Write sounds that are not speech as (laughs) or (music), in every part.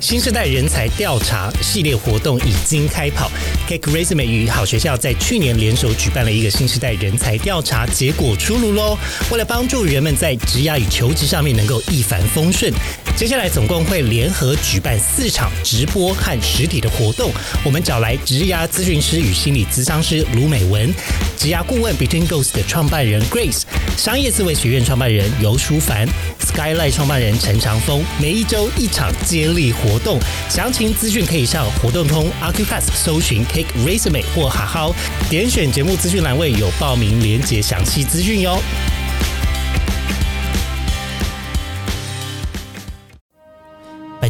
新时代人才调查系列活动已经开跑，Cake Resume 与好学校在去年联手举办了一个新时代人才调查，结果出炉喽！为了帮助人们在职涯与求职上面能够一帆风顺，接下来总共会联合举办四场直播和实体的活动。我们找来职涯咨询师与心理咨商师卢美文，职涯顾问 Between Ghost 的创办人 Grace，商业思维学院创办人尤淑凡，Skyline 创办人陈长峰，每一周一场接力活动，详情资讯可以上活动通 Acupass 搜寻 Cake Resume 或好好点选节目资讯栏位有报名链接详细资讯哟。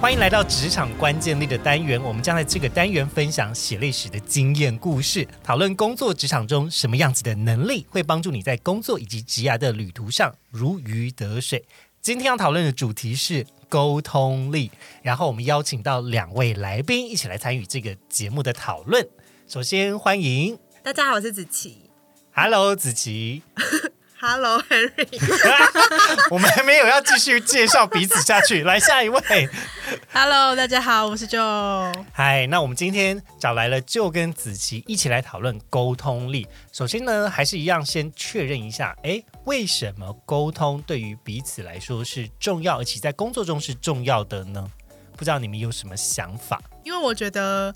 欢迎来到职场关键力的单元，我们将在这个单元分享写历史的经验故事，讨论工作职场中什么样子的能力会帮助你在工作以及职涯的旅途上如鱼得水。今天要讨论的主题是沟通力，然后我们邀请到两位来宾一起来参与这个节目的讨论。首先欢迎大家好，我是子琪。，Hello 子琪，Hello Henry，(laughs) 我们还没有要继续介绍彼此下去，来下一位。Hello，大家好，我是 Joe。嗨，那我们今天找来了就跟子琪一起来讨论沟通力。首先呢，还是一样先确认一下，哎，为什么沟通对于彼此来说是重要，而且在工作中是重要的呢？不知道你们有什么想法？因为我觉得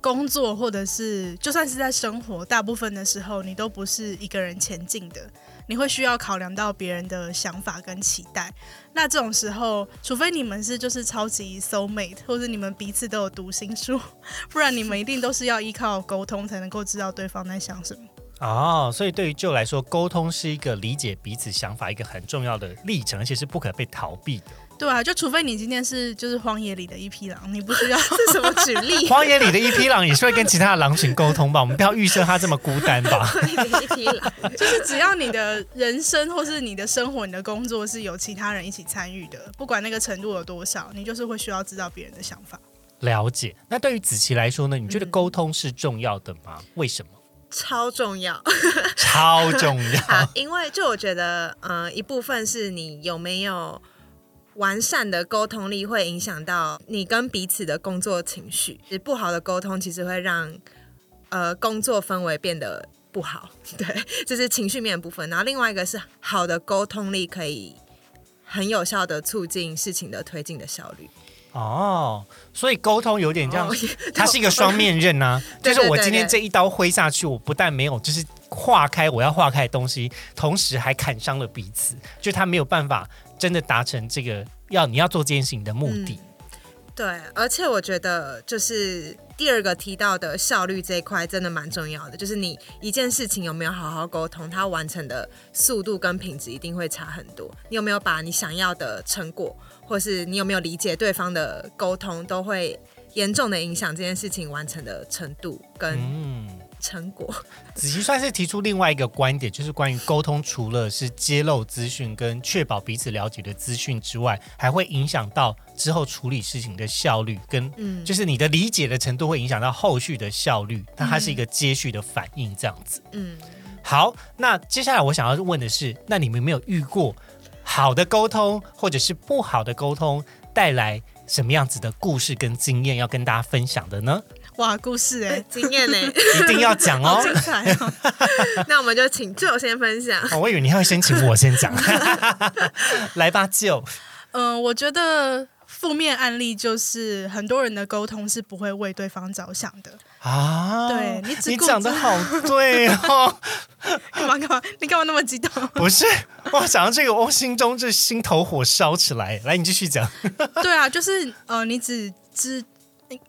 工作或者是就算是在生活，大部分的时候你都不是一个人前进的，你会需要考量到别人的想法跟期待。那这种时候，除非你们是就是超级 soul mate，或者你们彼此都有读心术，(laughs) 不然你们一定都是要依靠沟通才能够知道对方在想什么。哦，所以对于就来说，沟通是一个理解彼此想法一个很重要的历程，而且是不可被逃避的。对啊，就除非你今天是就是荒野里的一匹狼，你不需要 (laughs) 是什么举例。(laughs) 荒野里的一匹狼也是会跟其他的狼群沟通吧？(laughs) 我们不要预设它这么孤单吧？一匹狼，就是只要你的人生或是你的生活、你的工作是有其他人一起参与的，不管那个程度有多少，你就是会需要知道别人的想法。了解。那对于子琪来说呢？你觉得沟通是重要的吗？为什么？超重要超重要。啊！因为就我觉得，呃，一部分是你有没有完善的沟通力，会影响到你跟彼此的工作情绪。不好的沟通其实会让呃工作氛围变得不好，(laughs) 对，这是情绪面的部分。然后另外一个是好的沟通力可以很有效的促进事情的推进的效率。哦，所以沟通有点这样哦，(laughs) 它是一个双面刃呐、就是我今天这一刀挥下去，我不但没有就是化开我要化开的东西，同时还砍伤了彼此，就他没有办法真的达成这个要你要做这件事情的目的。对，而且我觉得就是第二个提到的效率这一块真的蛮重要的，就是你一件事情有没有好好沟通，它完成的速度跟品质一定会差很多。你有没有把你想要的成果，或是你有没有理解对方的沟通，都会严重的影响这件事情完成的程度跟嗯，成果。(laughs) 子琪算是提出另外一个观点，就是关于沟通，除了是揭露资讯跟确保彼此了解的资讯之外，还会影响到之后处理事情的效率，跟嗯，就是你的理解的程度会影响到后续的效率。那它是一个接续的反应，这样子。嗯，好，那接下来我想要问的是，那你们有没有遇过好的沟通，或者是不好的沟通带来什么样子的故事跟经验要跟大家分享的呢？哇，故事哎、经验呢？(laughs) 一定要讲哦好。精彩哦！那我们就请舅先分享。(laughs) 哦我以为你会先请我先讲，(laughs) 来吧，舅嗯、我觉得负面案例就是很多人的沟通是不会为对方着想的。啊，对你只你顾讲的好对哦，干嘛干嘛？你干嘛那么激动？不是我想到这个，我心中这心头火烧起来。来，你继续讲。对啊，就是呃，你只只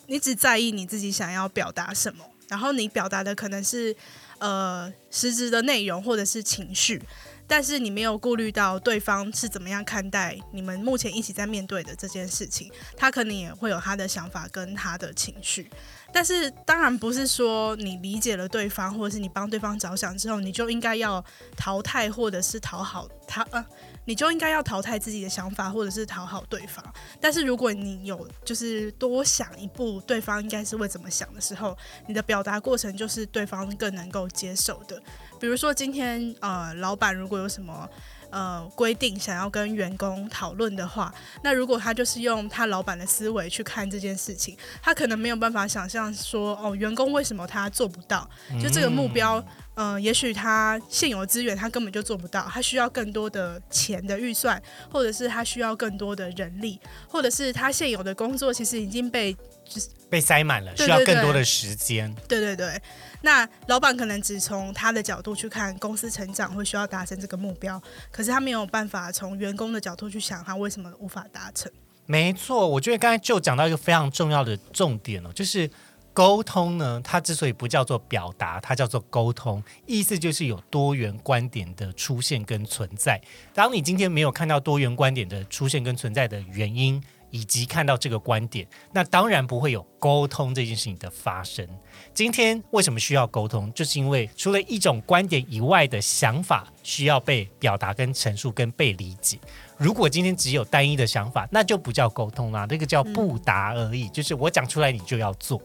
你只在意你自己想要表达什么，然后你表达的可能是呃实质的内容或者是情绪，但是你没有顾虑到对方是怎么样看待你们目前一起在面对的这件事情，他可能也会有他的想法跟他的情绪。但是当然不是说你理解了对方，或者是你帮对方着想之后，你就应该要淘汰或者是讨好他，呃，你就应该要淘汰自己的想法，或者是讨好对方。但是如果你有就是多想一步，对方应该是会怎么想的时候，你的表达过程就是对方更能够接受的。比如说今天呃，老板如果有什么。呃，规定想要跟员工讨论的话，那如果他就是用他老板的思维去看这件事情，他可能没有办法想象说，哦，员工为什么他做不到？就这个目标，呃，也许他现有的资源他根本就做不到，他需要更多的钱的预算，或者是他需要更多的人力，或者是他现有的工作其实已经被就是被塞满了，需要更多的时间。对对对。那老板可能只从他的角度去看公司成长会需要达成这个目标，可是他没有办法从员工的角度去想他为什么无法达成。没错，我觉得刚才就讲到一个非常重要的重点哦，就是沟通呢，它之所以不叫做表达，它叫做沟通，意思就是有多元观点的出现跟存在。当你今天没有看到多元观点的出现跟存在的原因。以及看到这个观点，那当然不会有沟通这件事情的发生。今天为什么需要沟通？就是因为除了一种观点以外的想法需要被表达、跟陈述、跟被理解。如果今天只有单一的想法，那就不叫沟通啦，那个叫不达而已。就是我讲出来，你就要做。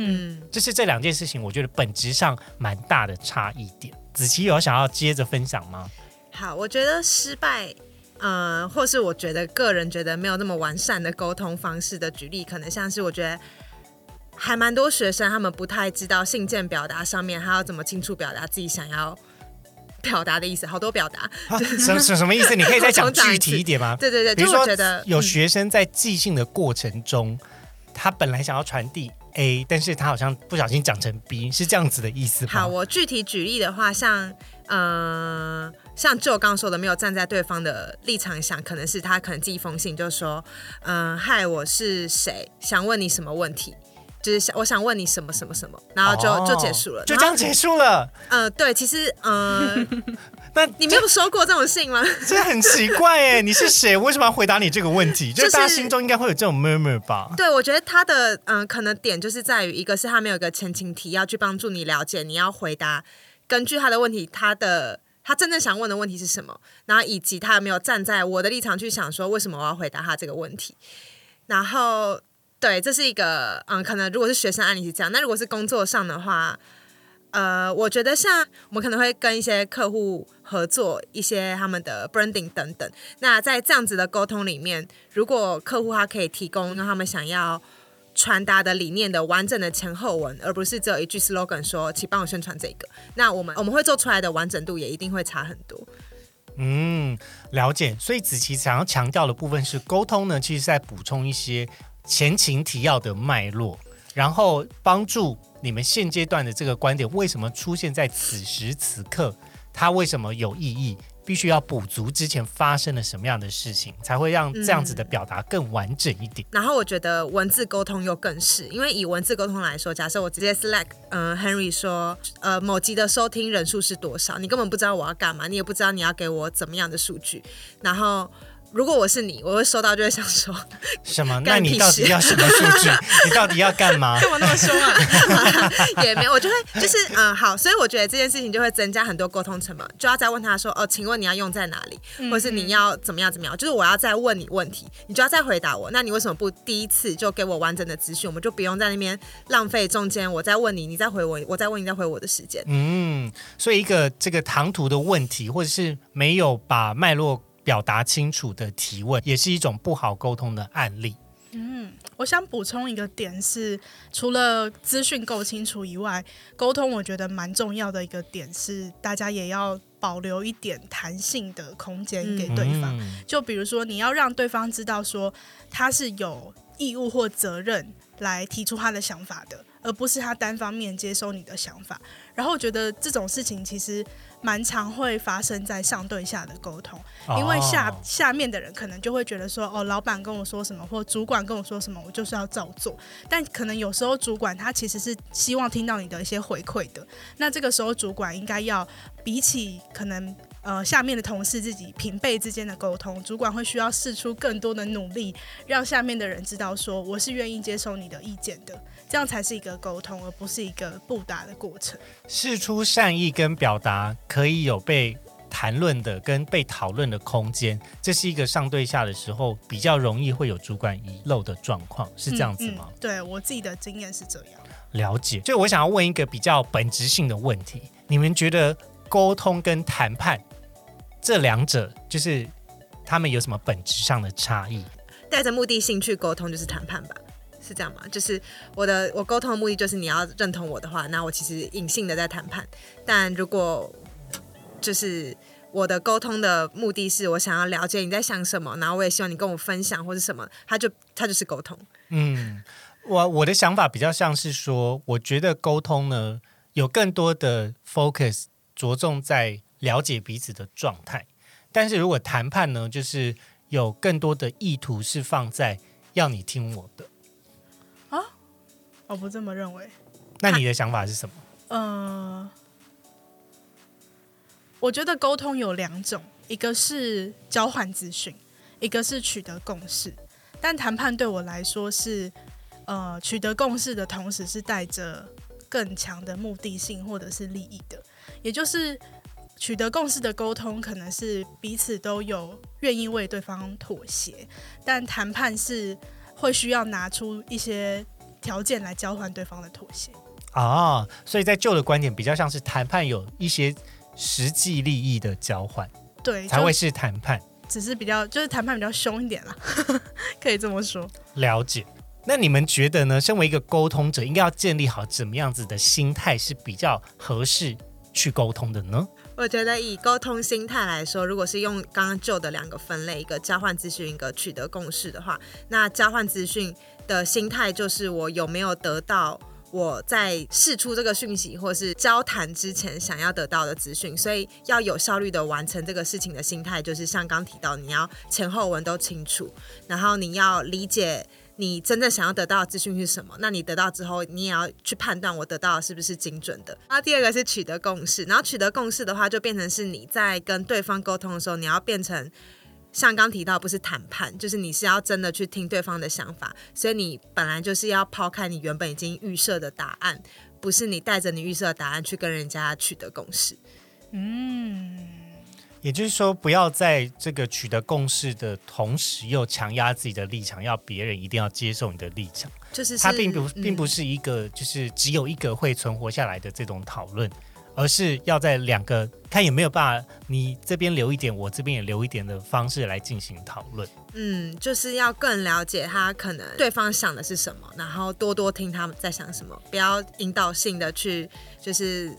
嗯，就是这两件事情，我觉得本质上蛮大的差异点。子琪有想要接着分享吗？好，我觉得失败。呃，或是我觉得个人觉得没有那么完善的沟通方式的举例，可能像是我觉得还蛮多学生他们不太知道信件表达上面他要怎么清楚表达自己想要表达的意思，好多表达，什什什么意思？你可以再讲 (laughs) 具体一点吗？对对对，比如说有学生在寄信的过程中，他本来想要传递 A，但是他好像不小心讲成 B，是这样子的意思吗？好，我具体举例的话，像呃。像就我刚刚说的，没有站在对方的立场想，可能是他可能寄一封信，就说，嗯，嗨，我是谁，想问你什么问题，就是想我想问你什么什么什么，然后就就结束了，就这样结束了。呃，对，其实，嗯，那你没有收过这种信吗？这很奇怪哎，(laughs) 你是谁？为什么要回答你这个问题？就是大家心中应该会有这种 murmur 吧？对，我觉得他的嗯，可能点就是在于，一个是他没有一个前情提要去帮助你了解，你要回答，根据他的问题，他的。他真正想问的问题是什么？然后以及他有没有站在我的立场去想说，为什么我要回答他这个问题？然后，对，这是一个嗯，可能如果是学生案例是这样。那如果是工作上的话，呃，我觉得像我们可能会跟一些客户合作，一些他们的 branding 等等。那在这样子的沟通里面，如果客户他可以提供让他们想要。传达的理念的完整的前后文，而不是只有一句 slogan 说，请帮我宣传这个。那我们我们会做出来的完整度也一定会差很多。嗯，了解。所以子琪想要强调的部分是，沟通呢，其实在补充一些前情提要的脉络，然后帮助你们现阶段的这个观点为什么出现在此时此刻，它为什么有意义。必须要补足之前发生了什么样的事情，才会让这样子的表达更完整一点。然后我觉得文字沟通又更是，因为以文字沟通来说，假设我直接 Slack，嗯，Henry 说，呃，某集的收听人数是多少，你根本不知道我要干嘛，你也不知道你要给我怎么样的数据，然后。如果我是你，我会收到就会想说 (laughs) 什么？那你到底要什么数据？(laughs) 你到底要干嘛？干嘛那么凶啊？(laughs) 也没有，我就会就是嗯好，所以我觉得这件事情就会增加很多沟通成本，就要再问他说哦，请问你要用在哪里，或者是你要怎么样怎么样？就是我要再问你问题，你就要再回答我。那你为什么不第一次就给我完整的资讯？我们就不用在那边浪费中间我再问你，你再回我，我再问你再回我的时间。嗯，所以一个这个唐突的问题，或者是没有把脉络。表达清楚的提问也是一种不好沟通的案例。嗯，我想补充一个点是，除了资讯够清楚以外，沟通我觉得蛮重要的一个点是，大家也要保留一点弹性的空间给对方。就比如说，你要让对方知道说他是有义务或责任来提出他的想法的，而不是他单方面接收你的想法。然后我觉得这种事情其实。蛮常会发生在上对下的沟通，因为下下面的人可能就会觉得说，哦，老板跟我说什么，或主管跟我说什么，我就是要照做。但可能有时候主管他其实是希望听到你的一些回馈的，那这个时候主管应该要比起可能。呃下面的同事自己平辈之间的沟通，主管会需要试出更多的努力，让下面的人知道说我是愿意接受你的意见的，这样才是一个沟通，而不是一个不达的过程。试出善意跟表达可以有被谈论的跟被讨论的空间，这是一个上对下的时候比较容易会有主管遗漏的状况，是这样子吗？嗯嗯对我自己的经验是这样。了解。就我想要问一个比较本质性的问题，你们觉得沟通跟谈判这两者，就是他们有什么本质上的差异？带着目的性去沟通就是谈判吧，是这样吗？就是我的我沟通的目的就是你要认同我的话，那我其实隐性的在谈判。但如果就是我的沟通的目的是我想要了解你在想什么，然后我也希望你跟我分享或者什么，他就他就是沟通。嗯，我我的想法比较像是说，我觉得沟通呢有更多的 focus 着重在了解彼此的状态，但是如果谈判呢，就是有更多的意图是放在要你听我的啊。我不这么认为。那你的想法是什么？呃，我觉得沟通有两种，一个是交换资讯，一个是取得共识。但谈判对我来说是，呃，取得共识的同时是带着更强的目的性或者是利益的，也就是取得共识的沟通可能是彼此都有愿意为对方妥协，但谈判是会需要拿出一些条件来交换对方的妥协。啊，所以在旧的观点比较像是谈判有一些实际利益的交换，对，才会是谈判。只是比较就是谈判比较凶一点啦，(laughs) 可以这么说。了解。那你们觉得呢？身为一个沟通者，应该要建立好怎么样子的心态是比较合适去沟通的呢？我觉得以沟通心态来说，如果是用刚刚旧的两个分类，一个交换资讯，一个取得共识的话，那交换资讯的心态就是我有没有得到我在释出这个讯息或是交谈之前想要得到的资讯，所以要有效率的完成这个事情的心态，就是像刚提到，你要前后文都清楚，然后你要理解。你真正想要得到的资讯是什么？那你得到之后，你也要去判断我得到的是不是精准的。然后第二个是取得共识，然后取得共识的话，就变成是你在跟对方沟通的时候，你要变成像刚提到，不是谈判，就是你是要真的去听对方的想法，所以你本来就是要抛开你原本已经预设的答案，不是你带着你预设的答案去跟人家取得共识。嗯，也就是说，不要在这个取得共识的同时，又强压自己的立场，要别人一定要接受你的立场。就是它并不嗯并不是一个就是只有一个会存活下来的这种讨论，而是要在两个看有没有办法，你这边留一点，我这边也留一点的方式来进行讨论。嗯，就是要更了解他可能对方想的是什么，然后多多听他们在想什么，不要引导性的去就是。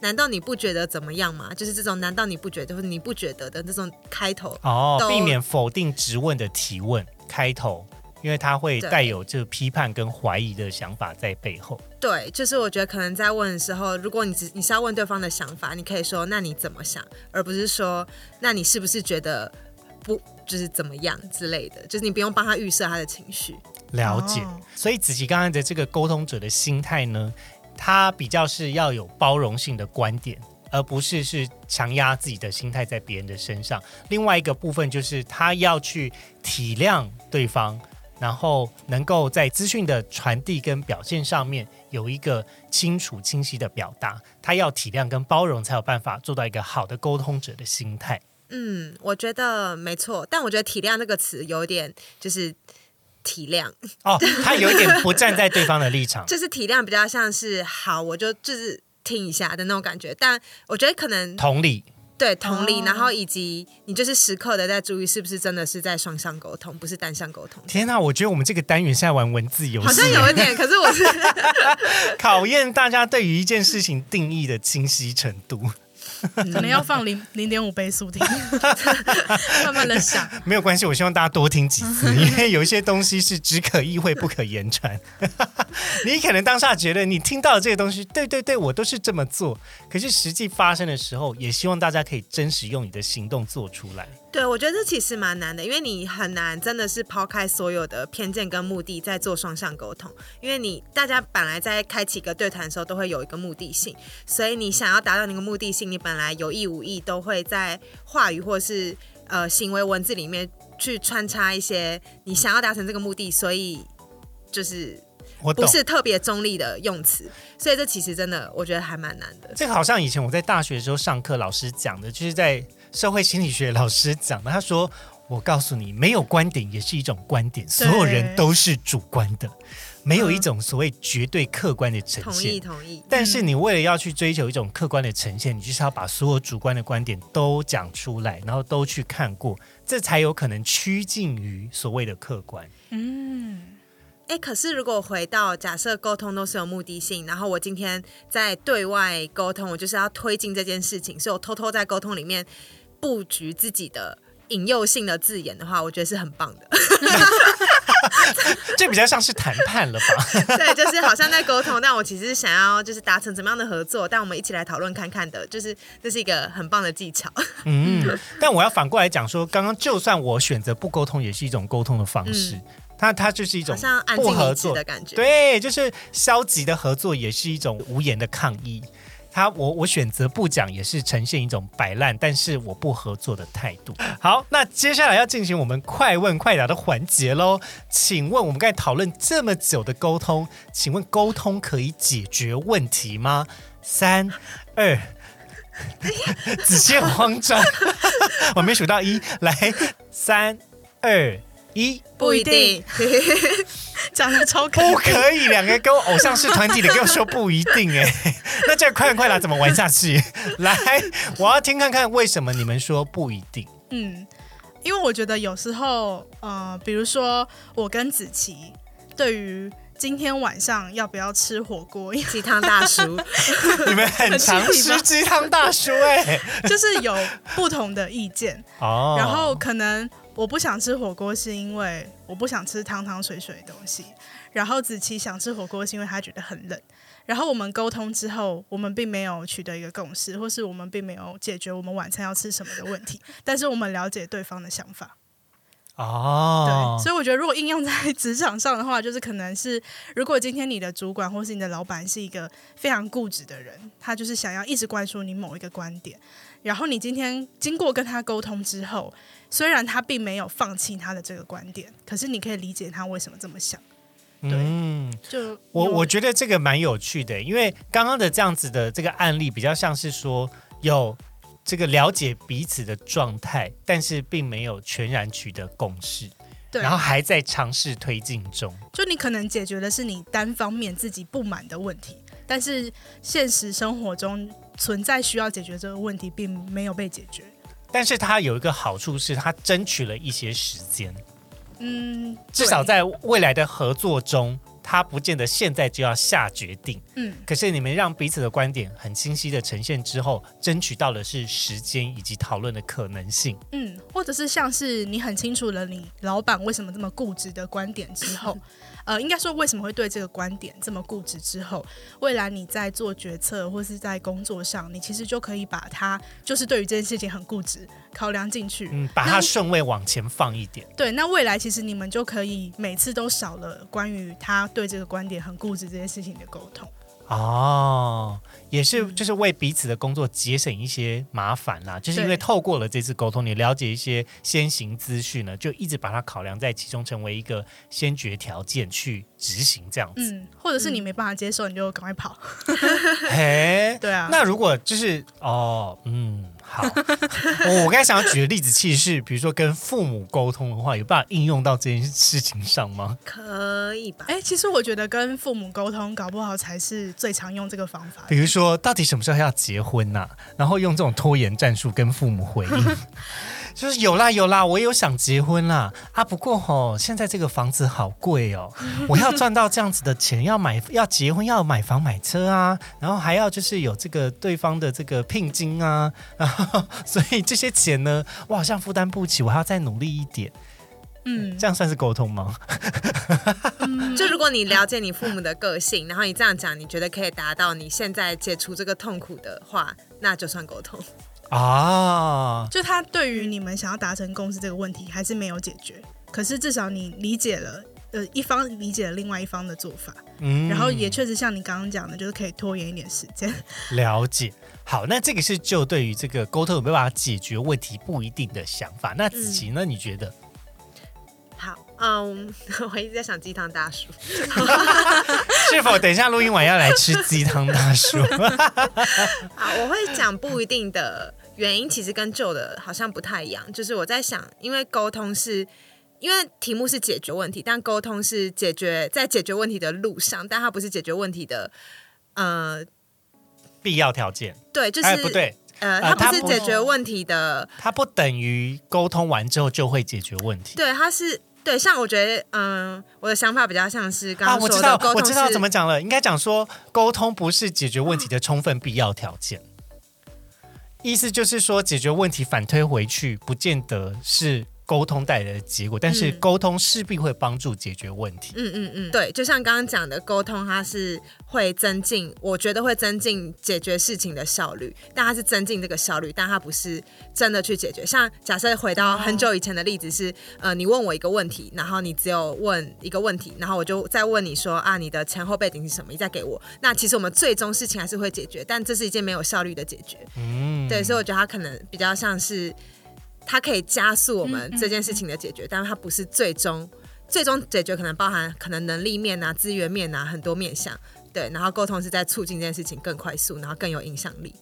难道你不觉得怎么样吗？就是这种“难道你不觉得”或者“你不觉得”的这种开头，哦，避免否定质问的提问开头，因为它会带有这个批判跟怀疑的想法在背后。对，就是我觉得可能在问的时候，如果你只你是要问对方的想法，你可以说“那你怎么想”，而不是说“那你是不是觉得不就是怎么样”之类的，就是你不用帮他预设他的情绪。了解。哦所以子琪刚刚的这个沟通者的心态呢，他比较是要有包容性的观点，而不是是强压自己的心态在别人的身上。另外一个部分就是他要去体谅对方，然后能够在资讯的传递跟表现上面有一个清楚清晰的表达。他要体谅跟包容，才有办法做到一个好的沟通者的心态。嗯，我觉得没错，但我觉得“体谅”这个词有点就是体谅，哦，他有一点不站在对方的立场。(laughs) 就是体谅比较像是好，我就就是听一下的那种感觉。但我觉得可能同理，对同理，哦然后以及你就是时刻的在注意是不是真的是在双向沟通，不是单向沟通。天哪！我觉得我们这个单元是在玩文字游戏，好像有一点，可是我是 (laughs) 考验大家对于一件事情定义的清晰程度。(laughs) 可能要放零零点五倍速听，(laughs) 慢慢的想。(laughs) 没有关系，我希望大家多听几次，因为有一些东西是只可意会不可言传。你可能当下觉得你听到的这个东西，对对对，我都是这么做，可是实际发生的时候，也希望大家可以真实用你的行动做出来。对，我觉得这其实蛮难的，因为你很难真的是抛开所有的偏见跟目的，在做双向沟通。因为你大家本来在开启一个对谈的时候，都会有一个目的性，所以你想要达到那个目的性，你本来有意无意都会在话语或是呃行为文字里面去穿插一些你想要达成这个目的，所以就是我不。是特别中立的用词，所以这其实真的我觉得还蛮难的。这个好像以前我在大学的时候上课，老师讲的，就是在社会心理学老师讲的。他说：“我告诉你，没有观点也是一种观点，所有人都是主观的，没有一种所谓绝对客观的呈现同意现。同意，但是你为了要去追求一种客观的呈现，你就是要把所有主观的观点都讲出来，然后都去看过，这才有可能趋近于所谓的客观。嗯，哎，可是如果回到假设沟通都是有目的性，然后我今天在对外沟通，我就是要推进这件事情，所以我偷偷在沟通里面布局自己的引诱性的字眼的话，我觉得是很棒的。(laughs) 这比较像是谈判了吧？(laughs) 对，就是好像在沟通，但我其实是想要就是达成怎么样的合作，但我们一起来讨论看看的，就是这是一个很棒的技巧。嗯，但我要反过来讲说，刚刚就算我选择不沟通，也是一种沟通的方式。它它就是一种不静合作的感觉。对，就是消极的合作也是一种无言的抗议。他我我选择不讲，也是呈现一种摆烂，但是我不合作的态度。好，那接下来要进行我们快问快答的环节喽。请问我们刚才讨论这么久的沟通，请问沟通可以解决问题吗？三二，(laughs) 子谦慌张，(laughs) 我没数到一，来，三二一。不一定，讲的超可不可以，两个跟我偶像是团体的跟我说不一定哎，(laughs) 那这样快点快答怎么玩下去？来，我要听看看为什么你们说不一定。嗯，因为我觉得有时候，呃，比如说我跟子琪对于今天晚上要不要吃火锅，鸡汤大叔，(laughs) 你们很常吃鸡汤大叔哎、(laughs) 就是有不同的意见，哦，然后可能我不想吃火锅是因为我不想吃汤汤水水的东西，然后子琪想吃火锅是因为他觉得很冷。然后我们沟通之后，我们并没有取得一个共识，或是我们并没有解决我们晚餐要吃什么的问题，(laughs) 但是我们了解对方的想法。哦对，，所以我觉得如果应用在职场上的话，就是可能是如果今天你的主管或是你的老板是一个非常固执的人，他就是想要一直灌输你某一个观点，然后你今天经过跟他沟通之后，虽然他并没有放弃他的这个观点，可是你可以理解他为什么这么想。嗯，就我我觉得这个蛮有趣的，因为刚刚的这样子的这个案例比较像是说有这个了解彼此的状态，但是并没有全然取得共识，对，然后还在尝试推进中。就你可能解决的是你单方面自己不满的问题，但是现实生活中存在需要解决这个问题，并没有被解决。但是它有一个好处是，它争取了一些时间，嗯，至少在未来的合作中，它不见得现在就要下决定。嗯可是你们让彼此的观点很清晰的呈现之后，争取到的是时间以及讨论的可能性。嗯，或者是像是你很清楚了你老板为什么这么固执的观点之后，(laughs) 呃，应该说为什么会对这个观点这么固执之后，未来你在做决策或是在工作上，你其实就可以把它就是对于这件事情很固执考量进去。嗯，把它顺位往前放一点。对，那未来其实你们就可以每次都少了关于他对这个观点很固执这件事情的沟通。哦，也是，嗯就是为彼此的工作节省一些麻烦啦。就是因为透过了这次沟通，你了解一些先行资讯呢，就一直把它考量在其中，成为一个先决条件去执行这样子。嗯，或者是你没办法接受，你就赶快跑。(laughs) 嘿，对啊，那如果就是哦，嗯，好，我 (laughs) 我刚才想要举的例子，其实是比如说跟父母沟通的话，有办法应用到这件事情上吗？可以吧？哎、其实我觉得跟父母沟通，搞不好才是最常用这个方法。比如说，到底什么时候要结婚呐、然后用这种拖延战术跟父母回应，(laughs) 就是有啦有啦，我也有想结婚啦。啊，不过吼，现在这个房子好贵哦，(laughs) 我要赚到这样子的钱，要买要结婚要买房买车啊，然后还要就是有这个对方的这个聘金啊，然 (laughs) 后所以这些钱呢，我好像负担不起，我还要再努力一点，嗯，这样算是沟通吗？就如果你了解你父母的个性，然后你这样讲，你觉得可以达到你现在解除这个痛苦的话，那就算沟通。啊，就他对于你们想要达成共识这个问题还是没有解决，可是至少你理解了，呃，一方理解了另外一方的做法，嗯然后也确实像你刚刚讲的，就是可以拖延一点时间。了解。好，那这个是就对于这个沟通有没有办法解决问题不一定的想法。那子琪呢？你觉得？好，嗯，(laughs) 我一直在想鸡汤大叔。是否等一下录音完要来吃鸡汤大叔？(laughs) 啊，我会讲不一定的原因，其实跟旧的好像不太一样。就是我在想，因为沟通是。因为题目是解决问题，但沟通是解决在解决问题的路上，但它不是解决问题的，呃，必要条件？对，就是、哎，不对，呃，它不是解决问题的，它不等于沟通完之后就会解决问题。对，它是对。像我觉得，嗯、我的想法比较像是刚啊，刚我知道说的沟，通我知道是怎么讲了。应该讲说，沟通不是解决问题的充分必要条件。意思就是说，解决问题反推回去，不见得是沟通带来的结果，但是嗯沟通势必会帮助解决问题。嗯嗯嗯，对，就像刚刚讲的，沟通它是会增进，我觉得会增进解决事情的效率，但它是增进这个效率，但它不是真的去解决。像假设回到很久以前的例子是，呃，你问我一个问题，然后你只有问一个问题，然后我就再问你说啊，你的前后背景是什么？你再给我。那其实我们最终事情还是会解决，但这是一件没有效率的解决。嗯，对，所以我觉得它可能比较像是，它可以加速我们这件事情的解决，但是它不是最终最终解决，可能包含可能能力面啊、资源面啊很多面向。对，然后沟通是在促进这件事情更快速，然后更有影响力。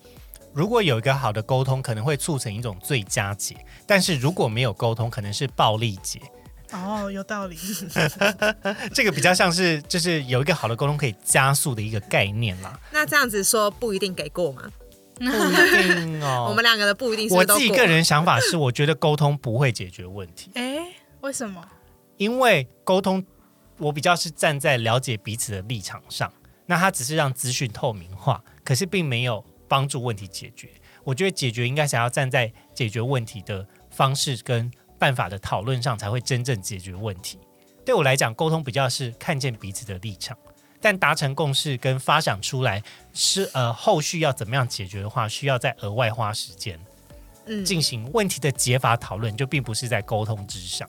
如果有一个好的沟通，可能会促成一种最佳解；但是如果没有沟通，可能是暴力解。哦，有道理。(laughs) 这个比较像是，就是有一个好的沟通可以加速的一个概念啦。那这样子说不一定给过吗？(laughs) 不一定哦。我们两个的不一定是不我是都自己个人想法是，我觉得沟通不会解决问题，(laughs) 哎，为什么？因为沟通我比较是站在了解彼此的立场上，那它只是让资讯透明化，可是并没有帮助问题解决。我觉得解决应该想要站在解决问题的方式跟办法的讨论上，才会真正解决问题。对我来讲，沟通比较是看见彼此的立场，但达成共识跟发想出来是呃后续要怎么样解决的话，需要再额外花时间嗯，进行问题的解法讨论，就并不是在沟通之上。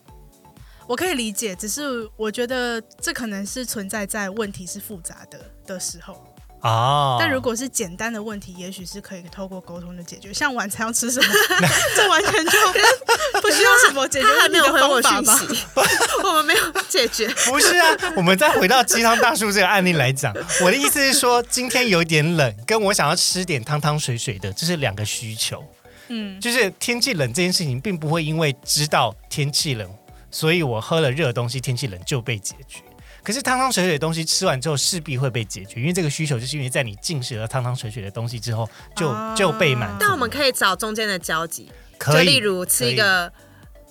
我可以理解，只是我觉得这可能是存在在问题是复杂的的时候。哦，但如果是简单的问题，也许是可以透过沟通的解决。像晚餐要吃什么，(laughs) 这完全就不需要什么解决问题的没有回我方法吧？(laughs) (laughs) 我们没有解决。不是啊，我们再回到鸡汤大叔这个案例来讲，我的意思是说，今天有一点冷，跟我想要吃点汤汤水水的，这是两个需求。嗯，就是天气冷这件事情，并不会因为知道天气冷，所以我喝了热的东西，天气冷就被解决。可是汤汤水水的东西吃完之后势必会被解决，因为这个需求就是因为在你进食了汤汤水水的东西之后，就、哦就被满足。但我们可以找中间的交集，就例如吃一个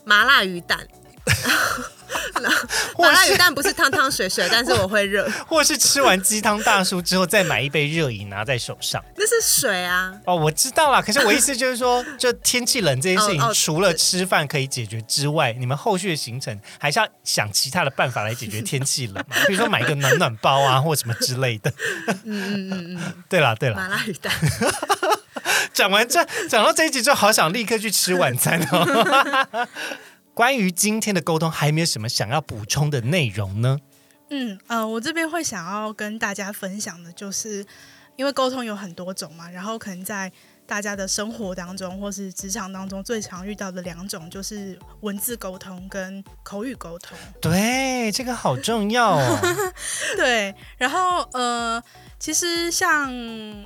麻辣鱼蛋。(laughs) (laughs) 麻辣鱼蛋不是汤汤水水，但是我会热，或是吃完鸡汤大叔之后，再买一杯热饮拿在手上。那是水啊。哦，我知道啦。可是我意思就是说，(laughs) 就天气冷这件事情，哦哦除了吃饭可以解决之外，你们后续的行程还是要想其他的办法来解决天气冷嘛，比如说买一个暖暖包啊，或什么之类的。嗯嗯嗯嗯，(laughs) 对啦，对麻啦。辣鱼蛋。讲完这，讲到这一集，就好想立刻去吃晚餐哦。关于今天的沟通，还有没有什么想要补充的内容呢？嗯呃，我这边会想要跟大家分享的，就是因为沟通有很多种嘛，然后可能在大家的生活当中或是职场当中最常遇到的两种，就是文字沟通跟口语沟通。对，这个好重要哦。(laughs) 对，然后呃，其实像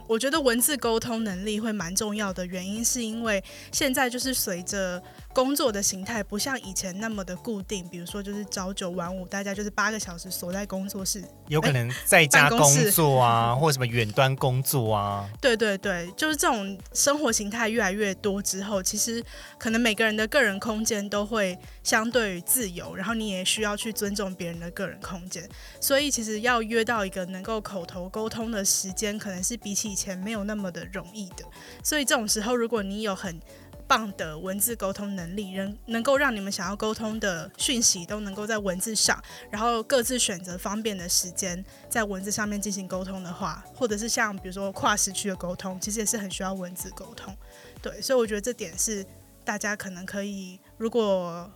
我觉得文字沟通能力会蛮重要的原因，是因为现在就是随着工作的形态不像以前那么的固定，比如说就是朝九晚五，大家就是八个小时锁在工作室。有可能在家工作啊，或什么远端工作啊。(laughs) 对对对，就是这种生活形态越来越多之后，其实可能每个人的个人空间都会相对于自由，然后你也需要去尊重别人的个人空间，所以其实要约到一个能够口头沟通的时间，可能是比起以前没有那么的容易的。所以这种时候，如果你有很棒的文字沟通能力，能能够让你们想要沟通的讯息都能够在文字上，然后各自选择方便的时间在文字上面进行沟通的话，或者是像比如说跨时区的沟通，其实也是很需要文字沟通。对，所以我觉得这点是大家可能可以，如果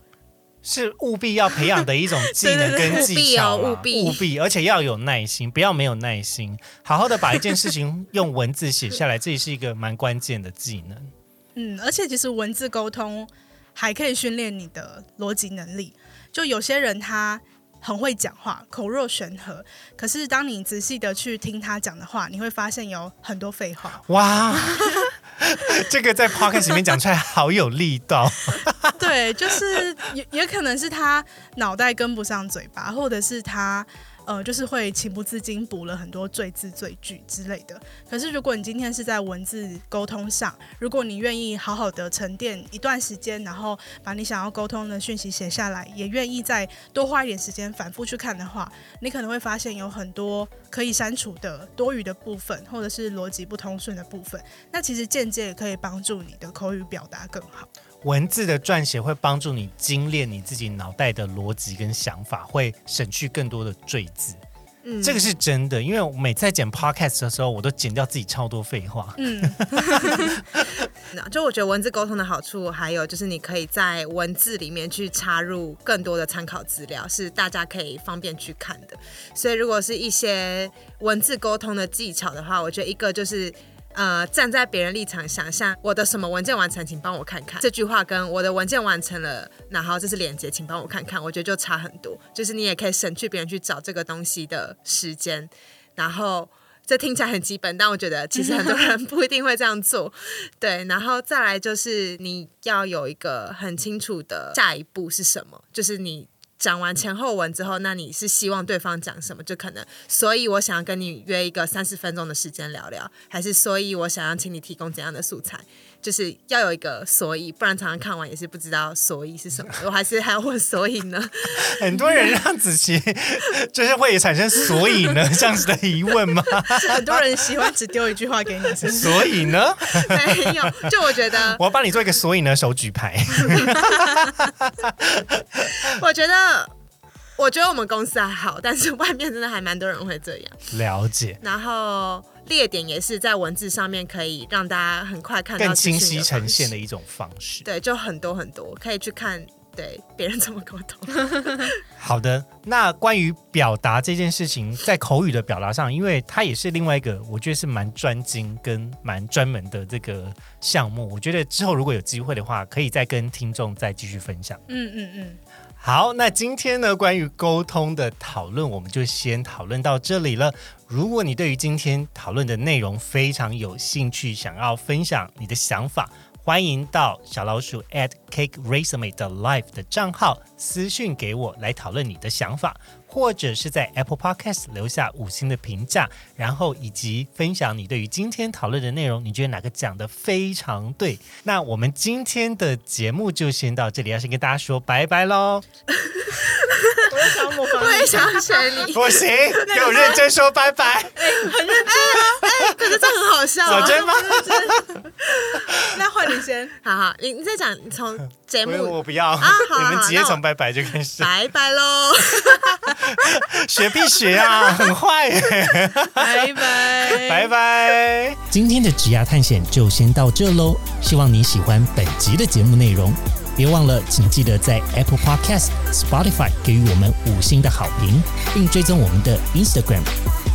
是务必要培养的一种技能 (laughs) 跟技巧啦务必哦务必务必，而且要有耐心，不要没有耐心，好好的把一件事情用文字写下来，这也是一个蛮关键的技能。嗯，而且其实文字沟通还可以训练你的逻辑能力。就有些人他很会讲话，口若悬河，可是当你仔细的去听他讲的话，你会发现有很多废话。哇，(laughs) 这个在 podcast 里面讲出来好有力道。(laughs) 对，就是也也可能是他脑袋跟不上嘴巴，或者是他呃，就是会情不自禁补了很多赘字赘句之类的。可是如果你今天是在文字沟通上，如果你愿意好好的沉淀一段时间，然后把你想要沟通的讯息写下来，也愿意再多花一点时间反复去看的话，你可能会发现有很多可以删除的多余的部分，或者是逻辑不通顺的部分。那其实间接也可以帮助你的口语表达更好。文字的撰写会帮助你精炼你自己脑袋的逻辑跟想法，会省去更多的赘字。嗯这个是真的，因为我每次在剪 podcast 的时候，我都剪掉自己超多废话。嗯，(laughs) 就我觉得文字沟通的好处，还有就是你可以在文字里面去插入更多的参考资料，是大家可以方便去看的。所以如果是一些文字沟通的技巧的话，我觉得一个就是。呃，站在别人立场想象我的什么文件完成，请帮我看看这句话跟我的文件完成了，然后这是连接，请帮我看看，我觉得就差很多。就是你也可以省去别人去找这个东西的时间，然后这听起来很基本，但我觉得其实很多人不一定会这样做。(laughs) 对，然后再来就是你要有一个很清楚的下一步是什么，就是你。讲完前后文之后，那你是希望对方讲什么？就可能，所以我想要跟你约一个三十分钟的时间聊聊，还是所以我想要请你提供怎样的素材？就是要有一个所以，不然常常看完也是不知道所以是什么。我还是还要问所以呢？(laughs) 很多人让子琪 (laughs) 就是会产生所以呢 (laughs) 这样子的疑问吗？很多人喜欢只丢一句话给你？所以呢，没有，就我觉得我要帮你做一个所以呢手举牌。我觉得，我觉得我们公司还好，但是外面真的还蛮多人会这样。了解，然后列点也是在文字上面可以让大家很快看到更清晰呈现的一种方式。对，就很多很多可以去看，对别人怎么沟通。(laughs) 好的，那关于表达这件事情，在口语的表达上，因为它也是另外一个，我觉得是蛮专精跟蛮专门的这个项目。我觉得之后如果有机会的话，可以再跟听众再继续分享。嗯嗯嗯，好，那今天呢，关于沟通的讨论，我们就先讨论到这里了。如果你对于今天讨论的内容非常有兴趣，想要分享你的想法，欢迎到小老鼠 at cake resume 的 live 的账号私信给我，来讨论你的想法，或者是在 Apple Podcast 留下五星的评价，然后以及分享你对于今天讨论的内容，你觉得哪个讲的非常对？那我们今天的节目就先到这里，要先跟大家说拜拜喽。(laughs) 我也想要模仿我也你，想学你，不行，给我认真说拜拜。可是这很好笑啊！(laughs) 那换你先。好好，你你再讲，你从节我目我不要，好你们直接那我从拜拜就开始，拜拜喽。学必学啊，(laughs) 很坏耶。拜拜，拜拜。今天的职涯探险就先到这喽，希望你喜欢本集的节目内容。别忘了，请记得在 Apple Podcast、Spotify 给予我们五星的好评，并追踪我们的 Instagram